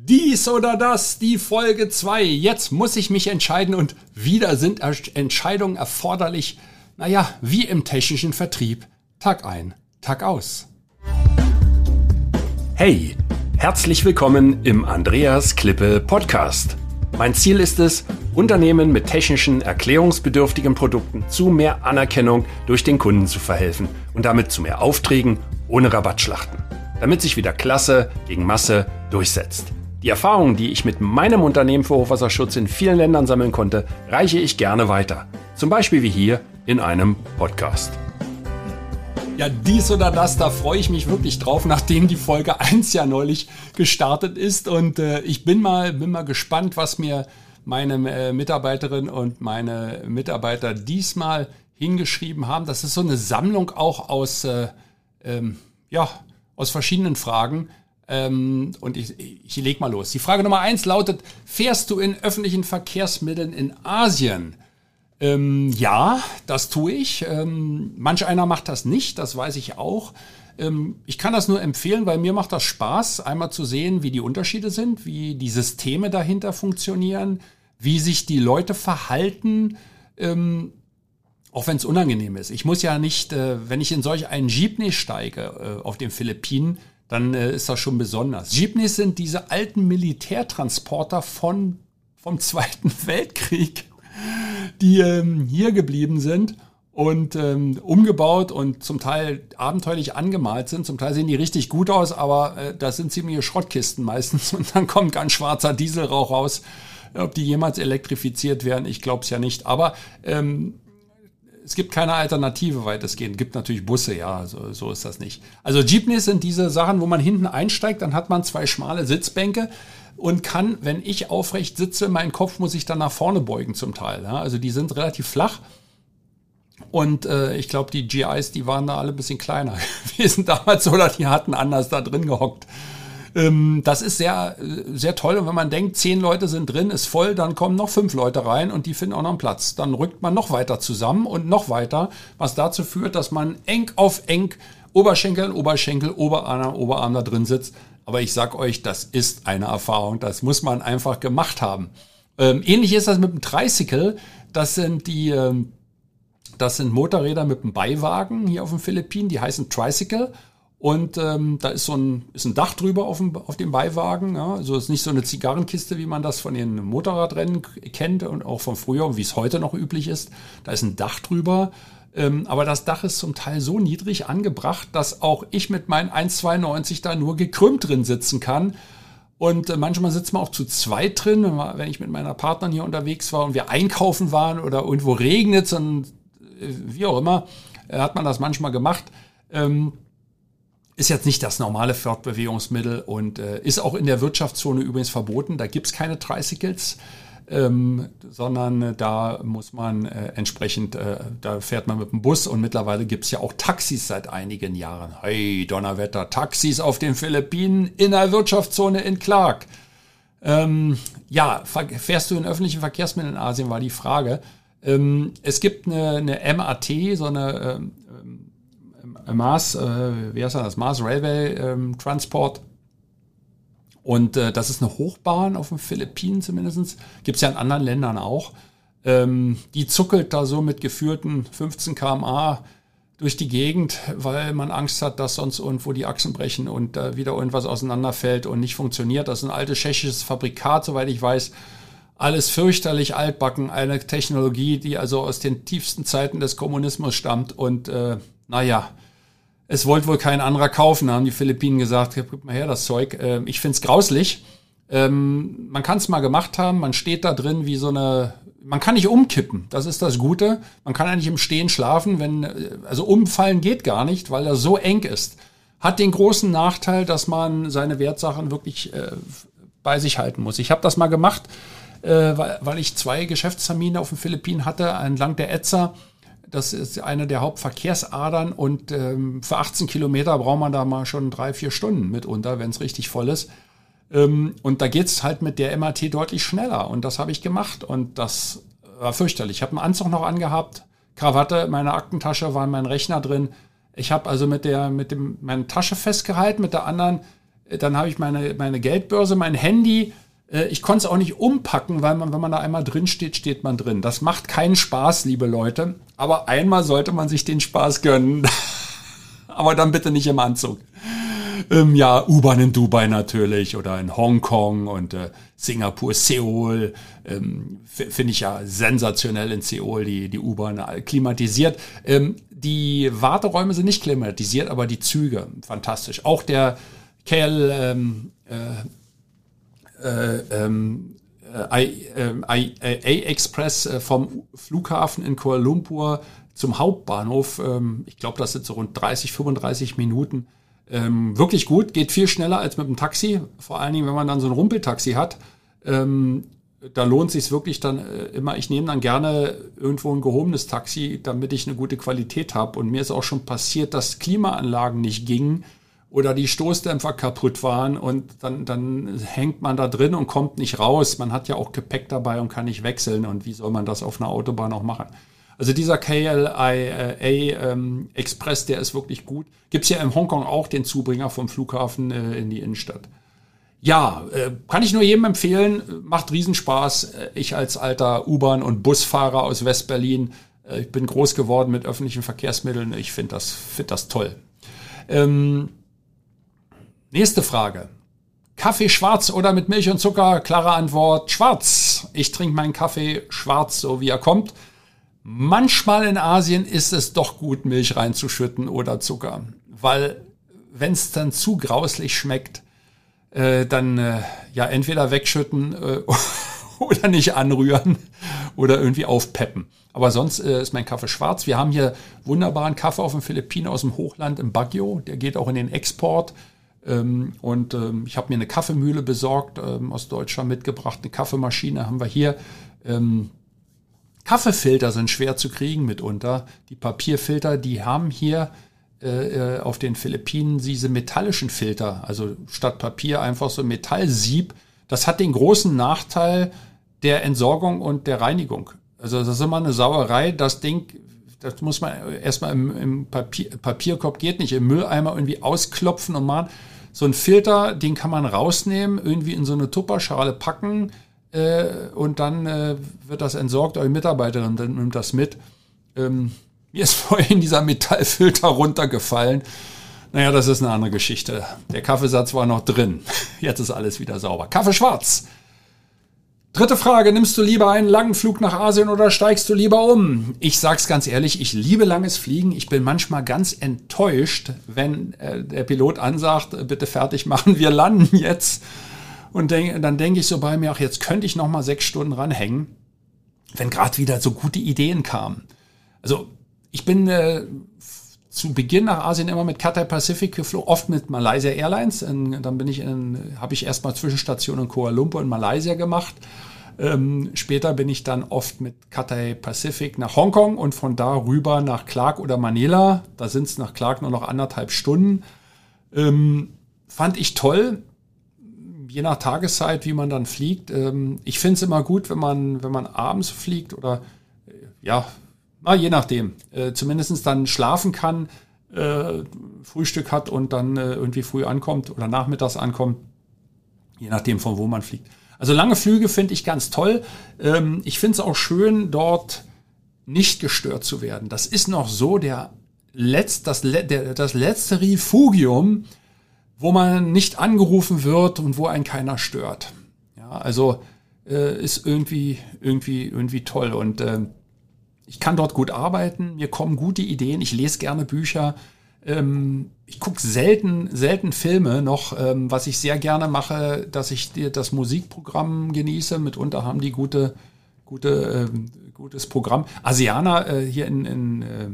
Dies oder das, die Folge 2. Jetzt muss ich mich entscheiden und wieder sind Entscheidungen erforderlich. Naja, wie im technischen Vertrieb. Tag ein, Tag aus. Hey, herzlich willkommen im Andreas Klippe Podcast. Mein Ziel ist es, Unternehmen mit technischen, erklärungsbedürftigen Produkten zu mehr Anerkennung durch den Kunden zu verhelfen und damit zu mehr Aufträgen ohne Rabattschlachten, damit sich wieder Klasse gegen Masse durchsetzt. Die Erfahrungen, die ich mit meinem Unternehmen für Hochwasserschutz in vielen Ländern sammeln konnte, reiche ich gerne weiter. Zum Beispiel wie hier in einem Podcast. Ja, dies oder das, da freue ich mich wirklich drauf, nachdem die Folge 1 ja neulich gestartet ist. Und äh, ich bin mal, bin mal gespannt, was mir meine äh, Mitarbeiterin und meine Mitarbeiter diesmal hingeschrieben haben. Das ist so eine Sammlung auch aus, äh, ähm, ja, aus verschiedenen Fragen. Ähm, und ich, ich leg mal los. Die Frage Nummer eins lautet, fährst du in öffentlichen Verkehrsmitteln in Asien? Ähm, ja, das tue ich. Ähm, manch einer macht das nicht, das weiß ich auch. Ähm, ich kann das nur empfehlen, weil mir macht das Spaß, einmal zu sehen, wie die Unterschiede sind, wie die Systeme dahinter funktionieren, wie sich die Leute verhalten, ähm, auch wenn es unangenehm ist. Ich muss ja nicht, äh, wenn ich in solch einen Jeepney steige äh, auf den Philippinen, dann äh, ist das schon besonders. Jeepneys sind diese alten Militärtransporter von, vom Zweiten Weltkrieg, die ähm, hier geblieben sind und ähm, umgebaut und zum Teil abenteuerlich angemalt sind. Zum Teil sehen die richtig gut aus, aber äh, das sind ziemliche Schrottkisten meistens und dann kommt ganz schwarzer Dieselrauch raus. Ob die jemals elektrifiziert werden, ich glaube es ja nicht. Aber ähm, es gibt keine Alternative weitestgehend. Es gibt natürlich Busse, ja, so, so ist das nicht. Also Jeepneys sind diese Sachen, wo man hinten einsteigt, dann hat man zwei schmale Sitzbänke und kann, wenn ich aufrecht sitze, mein Kopf muss ich dann nach vorne beugen zum Teil. Ja. Also die sind relativ flach. Und äh, ich glaube, die GIs, die waren da alle ein bisschen kleiner gewesen damals oder die hatten anders da drin gehockt. Ähm, das ist sehr, sehr toll. Und wenn man denkt, zehn Leute sind drin, ist voll, dann kommen noch fünf Leute rein und die finden auch noch einen Platz. Dann rückt man noch weiter zusammen und noch weiter, was dazu führt, dass man eng auf eng Oberschenkel an Oberschenkel, Oberarm Oberarm da drin sitzt. Aber ich sag euch, das ist eine Erfahrung. Das muss man einfach gemacht haben. Ähm, ähnlich ist das mit dem Tricycle. Das sind die, ähm, das sind Motorräder mit einem Beiwagen hier auf den Philippinen. Die heißen Tricycle. Und ähm, da ist so ein, ist ein Dach drüber auf dem, auf dem Beiwagen. Ja? Also ist nicht so eine Zigarrenkiste, wie man das von den Motorradrennen kennt und auch von früher, wie es heute noch üblich ist. Da ist ein Dach drüber. Ähm, aber das Dach ist zum Teil so niedrig angebracht, dass auch ich mit meinen 1,92 da nur gekrümmt drin sitzen kann. Und äh, manchmal sitzt man auch zu zweit drin, wenn ich mit meiner Partnerin hier unterwegs war und wir einkaufen waren oder irgendwo regnet und äh, wie auch immer, äh, hat man das manchmal gemacht. Ähm, ist jetzt nicht das normale Fortbewegungsmittel und äh, ist auch in der Wirtschaftszone übrigens verboten. Da gibt's keine Tricycles, ähm, sondern äh, da muss man äh, entsprechend, äh, da fährt man mit dem Bus und mittlerweile gibt's ja auch Taxis seit einigen Jahren. Hey, Donnerwetter, Taxis auf den Philippinen in der Wirtschaftszone in Clark. Ähm, ja, fährst du in öffentlichen Verkehrsmitteln in Asien, war die Frage. Ähm, es gibt eine, eine MAT, so eine ähm, Mars, äh, wie heißt das, Mars Railway ähm, Transport. Und äh, das ist eine Hochbahn auf den Philippinen zumindest. Gibt es ja in anderen Ländern auch. Ähm, die zuckelt da so mit geführten 15 km/h durch die Gegend, weil man Angst hat, dass sonst irgendwo die Achsen brechen und äh, wieder irgendwas auseinanderfällt und nicht funktioniert. Das ist ein altes tschechisches Fabrikat, soweit ich weiß. Alles fürchterlich altbacken, eine Technologie, die also aus den tiefsten Zeiten des Kommunismus stammt und äh, naja, es wollte wohl kein anderer kaufen, haben die Philippinen gesagt, gib mal her das Zeug. Ähm, ich find's grauslich. Ähm, man kann es mal gemacht haben, man steht da drin wie so eine, man kann nicht umkippen, das ist das Gute. Man kann eigentlich im Stehen schlafen, wenn, äh, also umfallen geht gar nicht, weil er so eng ist. Hat den großen Nachteil, dass man seine Wertsachen wirklich äh, bei sich halten muss. Ich habe das mal gemacht, äh, weil, weil ich zwei Geschäftstermine auf den Philippinen hatte, entlang der Etzer das ist eine der Hauptverkehrsadern und ähm, für 18 Kilometer braucht man da mal schon drei, vier Stunden mitunter, wenn es richtig voll ist. Ähm, und da geht's halt mit der MAT deutlich schneller und das habe ich gemacht und das war fürchterlich. Ich habe einen Anzug noch angehabt, Krawatte, meine Aktentasche war in meinem Rechner drin. Ich habe also mit der mit dem meine Tasche festgehalten, mit der anderen Äh, dann habe ich meine, meine Geldbörse, mein Handy. Äh, ich konnte es auch nicht umpacken, weil man, wenn man da einmal drin steht, steht man drin. Das macht keinen Spaß, liebe Leute. Aber einmal sollte man sich den Spaß gönnen. Aber dann bitte nicht im Anzug. Ähm, ja, U-Bahn in Dubai natürlich oder in Hongkong und äh, Singapur, Seoul. Ähm, Finde ich ja sensationell in Seoul, die, die U-Bahn klimatisiert. Ähm, die Warteräume sind nicht klimatisiert, aber die Züge, fantastisch. Auch der KL ähm, äh, äh, ähm, äh, I, äh, A-Express äh, vom Flughafen in Kuala Lumpur zum Hauptbahnhof. Ähm, ich glaube, das sind so rund 30, 35 Minuten. Ähm, wirklich gut, geht viel schneller als mit dem Taxi. Vor allen Dingen, wenn man dann so ein Rumpeltaxi hat. Ähm, da lohnt sich wirklich dann äh, immer. Ich nehme dann gerne irgendwo ein gehobenes Taxi, damit ich eine gute Qualität habe. Und mir ist auch schon passiert, dass Klimaanlagen nicht gingen oder die Stoßdämpfer kaputt waren und dann, dann hängt man da drin und kommt nicht raus. Man hat ja auch Gepäck dabei und kann nicht wechseln. Und wie soll man das auf einer Autobahn auch machen? Also dieser KLIA ähm, Express, der ist wirklich gut. Gibt's ja in Hongkong auch den Zubringer vom Flughafen äh, in die Innenstadt. Ja, äh, kann ich nur jedem empfehlen. Macht Riesenspaß. Äh, ich als alter U-Bahn- und Busfahrer aus Westberlin, ich bin groß geworden mit öffentlichen Verkehrsmitteln. Ich finde das, find das toll. Ähm, nächste Frage. Kaffee schwarz oder mit Milch und Zucker? Klare Antwort, schwarz. Ich trinke meinen Kaffee schwarz, so wie er kommt. Manchmal in Asien ist es doch gut, Milch reinzuschütten oder Zucker, weil wenn es dann zu grauslich schmeckt, äh, dann äh, ja entweder wegschütten äh, oder nicht anrühren oder irgendwie aufpeppen. Aber sonst äh, ist mein Kaffee schwarz. Wir haben hier wunderbaren Kaffee auf den Philippinen aus dem Hochland im Baguio. Der geht auch in den Export. Ähm, und ähm, ich habe mir eine Kaffeemühle besorgt, ähm, aus Deutschland mitgebracht. Eine Kaffeemaschine haben wir hier. Kaffeefilter sind schwer zu kriegen mitunter. Die Papierfilter, die haben hier äh, äh, auf den Philippinen diese metallischen Filter, also statt Papier einfach so Metallsieb. Das hat den großen Nachteil der Entsorgung und der Reinigung. Also das ist immer eine Sauerei. Das Ding, das muss man erstmal im, im Papier, Papierkorb geht nicht, im Mülleimer irgendwie ausklopfen und machen. So ein Filter, den kann man rausnehmen, irgendwie in so eine Tupperschale packen, äh, und dann äh, wird das entsorgt, eure Mitarbeiterin dann nimmt das mit. Ähm, mir ist vorhin dieser Metallfilter runtergefallen. Naja, das ist eine andere Geschichte. Der Kaffeesatz war noch drin. Jetzt ist alles wieder sauber. Kaffee schwarz. Dritte Frage, nimmst du lieber einen langen Flug nach Asien oder steigst du lieber um? Ich sag's ganz ehrlich, ich liebe langes Fliegen. Ich bin manchmal ganz enttäuscht, wenn äh, der Pilot ansagt, bitte fertig machen, wir landen jetzt. Und denk, dann denke ich so bei mir, ach, jetzt könnte ich noch mal sechs Stunden ranhängen, wenn gerade wieder so gute Ideen kamen. Also ich bin äh, zu Beginn nach Asien immer mit Cathay Pacific geflogen, oft mit Malaysia Airlines. Und dann bin ich in, habe ich erstmal Zwischenstation in Kuala Lumpur in Malaysia gemacht. Ähm, später bin ich dann oft mit Cathay Pacific nach Hongkong und von da rüber nach Clark oder Manila. Da sind es nach Clark nur noch anderthalb Stunden. Ähm, fand ich toll je nach Tageszeit, wie man dann fliegt. Ähm, ich finde es immer gut, wenn man, wenn man abends fliegt oder äh, ja, na, je nachdem. Äh, Zumindest dann schlafen kann, äh, Frühstück hat und dann äh, irgendwie früh ankommt oder nachmittags ankommt. Je nachdem, von wo man fliegt. Also lange Flüge finde ich ganz toll. Ähm, ich finde es auch schön, dort nicht gestört zu werden. Das ist noch so der, Letz, das, der, das letzte Refugium wo man nicht angerufen wird und wo einen keiner stört. Ja, also äh, ist irgendwie, irgendwie, irgendwie toll. Und äh, ich kann dort gut arbeiten, mir kommen gute Ideen, ich lese gerne Bücher. Ähm, ich gucke selten, selten Filme noch. Ähm, was ich sehr gerne mache, dass ich das Musikprogramm genieße. Mitunter haben die gute, gute, äh, gutes Programm. Asiana äh, hier in, in äh,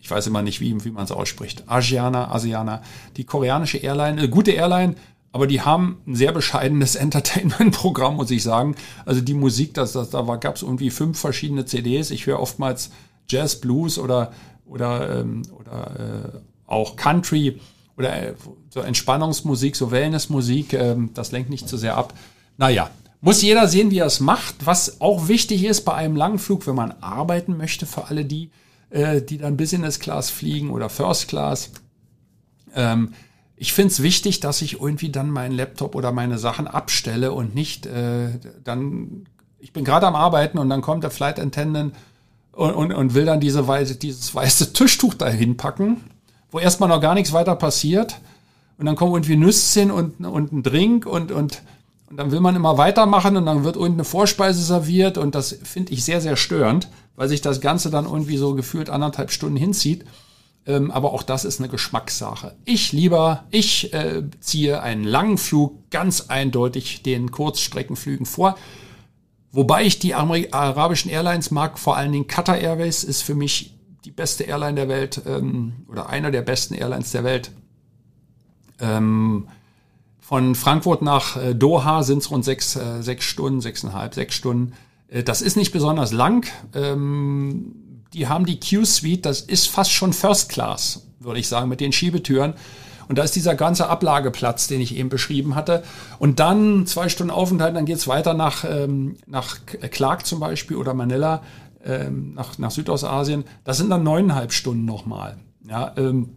ich weiß immer nicht, wie, wie man es ausspricht. Asiana, Asiana, die koreanische Airline, eine gute Airline, aber die haben ein sehr bescheidenes Entertainment-Programm, muss ich sagen. Also die Musik, das, das, da gab es irgendwie fünf verschiedene CDs. Ich höre oftmals Jazz, Blues oder, oder, ähm, oder äh, auch Country oder äh, so Entspannungsmusik, so Wellnessmusik. Ähm, das lenkt nicht zu sehr ab. Naja, muss jeder sehen, wie er es macht. Was auch wichtig ist bei einem langen Flug, wenn man arbeiten möchte, für alle die, äh, die dann Business Class fliegen oder First Class. Ähm, ich finde es wichtig, dass ich irgendwie dann meinen Laptop oder meine Sachen abstelle und nicht äh, dann, ich bin gerade am Arbeiten und dann kommt der Flight Attendant und, und, und will dann diese weiße, dieses weiße Tischtuch dahin packen, wo erstmal noch gar nichts weiter passiert. Und dann kommen irgendwie Nüsschen und, und ein Drink und, und, und dann will man immer weitermachen und dann wird irgendeine Vorspeise serviert und das finde ich sehr, sehr störend, weil sich das Ganze dann irgendwie so gefühlt anderthalb Stunden hinzieht. Ähm, aber auch das ist eine Geschmackssache. Ich lieber, ich äh, ziehe einen langen Flug ganz eindeutig den Kurzstreckenflügen vor. Wobei ich die Ameri arabischen Airlines mag, vor allen Dingen Qatar Airways ist für mich die beste Airline der Welt ähm, oder einer der besten Airlines der Welt. Ähm, von Frankfurt nach äh, Doha sind es rund sechs, äh, sechs Stunden, sechseinhalb, sechs Stunden. Äh, das ist nicht besonders lang. Ähm, die haben die Q-Suite, das ist fast schon First Class, würde ich sagen, mit den Schiebetüren. Und da ist dieser ganze Ablageplatz, den ich eben beschrieben hatte. Und dann zwei Stunden Aufenthalt, dann geht's weiter nach, ähm, nach Clark zum Beispiel oder Manila, ähm, nach, nach Südostasien. Das sind dann neuneinhalb Stunden nochmal. Ja, ähm,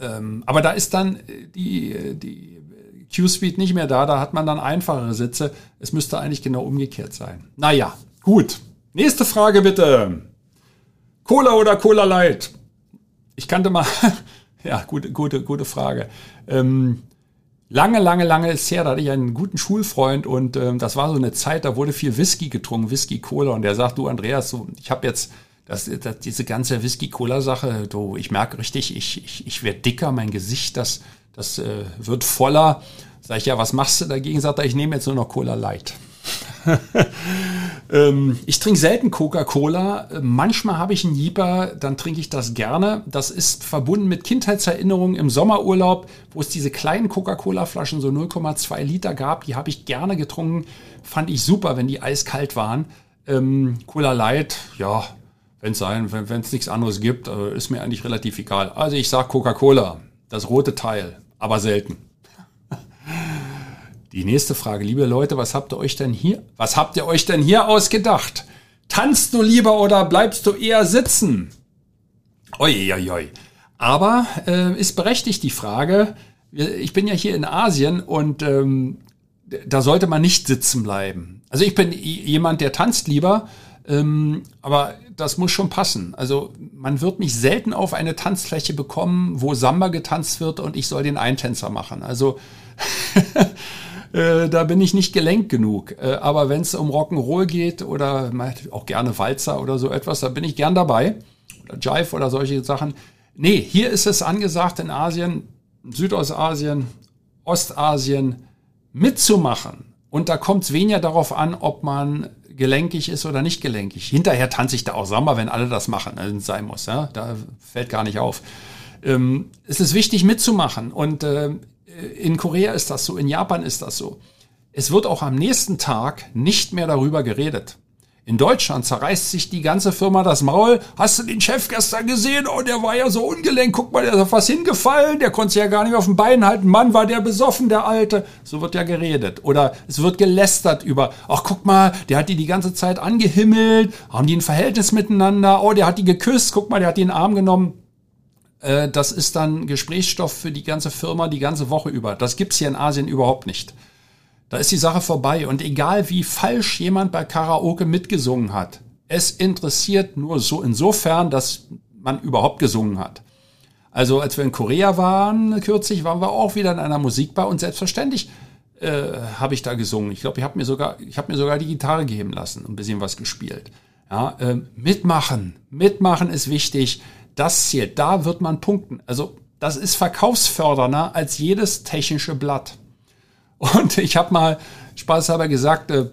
ähm, aber da ist dann die, die Q-Suite nicht mehr da, da hat man dann einfachere Sitze. Es müsste eigentlich genau umgekehrt sein. Naja, gut. Nächste Frage bitte. Cola oder Cola Light? Ich kannte mal, ja, gute, gute, gute Frage. Ähm, lange, lange, lange ist her, da hatte ich einen guten Schulfreund und ähm, das war so eine Zeit, da wurde viel Whisky getrunken, Whisky Cola und der sagt, du Andreas, so, ich habe jetzt das, das, diese ganze Whisky-Cola-Sache, du, ich merke richtig, ich, ich, ich werde dicker, mein Gesicht, das, das äh, wird voller. Sag ich, ja, was machst du dagegen? Sagt er, ich nehme jetzt nur noch Cola Light. ähm, ich trinke selten Coca-Cola. Manchmal habe ich einen Jeeper, dann trinke ich das gerne. Das ist verbunden mit Kindheitserinnerungen im Sommerurlaub, wo es diese kleinen Coca-Cola-Flaschen, so 0,2 Liter gab. Die habe ich gerne getrunken. Fand ich super, wenn die eiskalt waren. Ähm, Cola Light, ja, wenn es sein, wenn es nichts anderes gibt, äh, ist mir eigentlich relativ egal. Also ich sage Coca-Cola, das rote Teil, aber selten. Die nächste Frage, liebe Leute, was habt ihr euch denn hier, was habt ihr euch denn hier ausgedacht? Tanzt du lieber oder bleibst du eher sitzen? Oi. Aber äh, ist berechtigt die Frage. Ich bin ja hier in Asien und ähm, da sollte man nicht sitzen bleiben. Also ich bin jemand, der tanzt lieber, ähm, aber das muss schon passen. Also man wird mich selten auf eine Tanzfläche bekommen, wo Samba getanzt wird und ich soll den Eintänzer machen. Also Äh, da bin ich nicht gelenkt genug. Äh, aber wenn es um Rock'n'Roll geht oder auch gerne Walzer oder so etwas, da bin ich gern dabei. Oder Jive oder solche Sachen. Nee, hier ist es angesagt in Asien, Südostasien, Ostasien mitzumachen. Und da kommt es weniger darauf an, ob man gelenkig ist oder nicht gelenkig. Hinterher tanze ich da auch Samba, wenn alle das machen, wenn es sein muss. Ja? Da fällt gar nicht auf. Ähm, es ist wichtig mitzumachen. Und äh, in Korea ist das so, in Japan ist das so. Es wird auch am nächsten Tag nicht mehr darüber geredet. In Deutschland zerreißt sich die ganze Firma das Maul. Hast du den Chef gestern gesehen? Oh, der war ja so ungelenk. Guck mal, der ist auf was hingefallen. Der konnte sich ja gar nicht auf den Beinen halten. Mann, war der besoffen, der Alte. So wird ja geredet. Oder es wird gelästert über, ach, guck mal, der hat die die ganze Zeit angehimmelt. Haben die ein Verhältnis miteinander? Oh, der hat die geküsst. Guck mal, der hat die in den Arm genommen. Äh, das ist dann Gesprächsstoff für die ganze Firma die ganze Woche über. Das gibt's hier in Asien überhaupt nicht. Da ist die Sache vorbei. Und egal wie falsch jemand bei Karaoke mitgesungen hat, es interessiert nur so insofern, dass man überhaupt gesungen hat. Also als wir in Korea waren kürzlich, waren wir auch wieder in einer Musikbar und selbstverständlich äh, habe ich da gesungen. Ich glaube, ich habe mir sogar, ich habe mir sogar die Gitarre geben lassen und ein bisschen was gespielt. Ja, äh, mitmachen, mitmachen ist wichtig das zählt. Da wird man punkten. Also das ist verkaufsfördernder als jedes technische Blatt. Und ich habe mal spaßhalber gesagt, äh,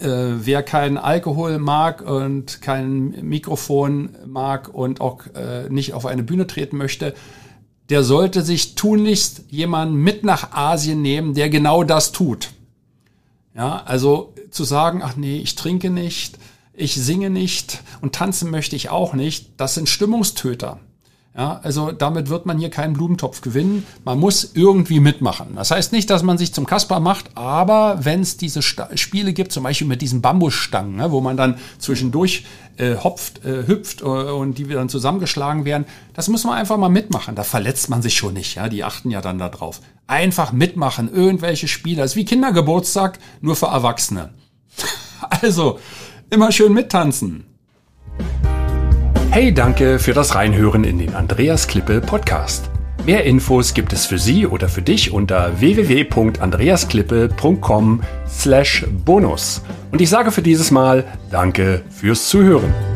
äh, wer keinen Alkohol mag und kein Mikrofon mag und auch äh, nicht auf eine Bühne treten möchte, der sollte sich tunlichst jemanden mit nach Asien nehmen, der genau das tut. Ja, also zu sagen, ach nee, ich trinke nicht, ich singe nicht und tanzen möchte ich auch nicht, das sind Stimmungstöter. Ja, also damit wird man hier keinen Blumentopf gewinnen. Man muss irgendwie mitmachen. Das heißt nicht, dass man sich zum Kasper macht, aber wenn es diese Sta Spiele gibt, zum Beispiel mit diesen Bambusstangen, ne, wo man dann zwischendurch äh, hopft, äh, hüpft äh, und die dann zusammengeschlagen werden, das muss man einfach mal mitmachen. Da verletzt man sich schon nicht. Ja, die achten ja dann darauf. Einfach mitmachen, irgendwelche Spiele. Das ist wie Kindergeburtstag, nur für Erwachsene. also immer schön mittanzen. Hey, danke für das Reinhören in den Andreas Klippe Podcast. Mehr Infos gibt es für Sie oder für dich unter www.andreasklippe.com/bonus. Und ich sage für dieses Mal Danke fürs Zuhören.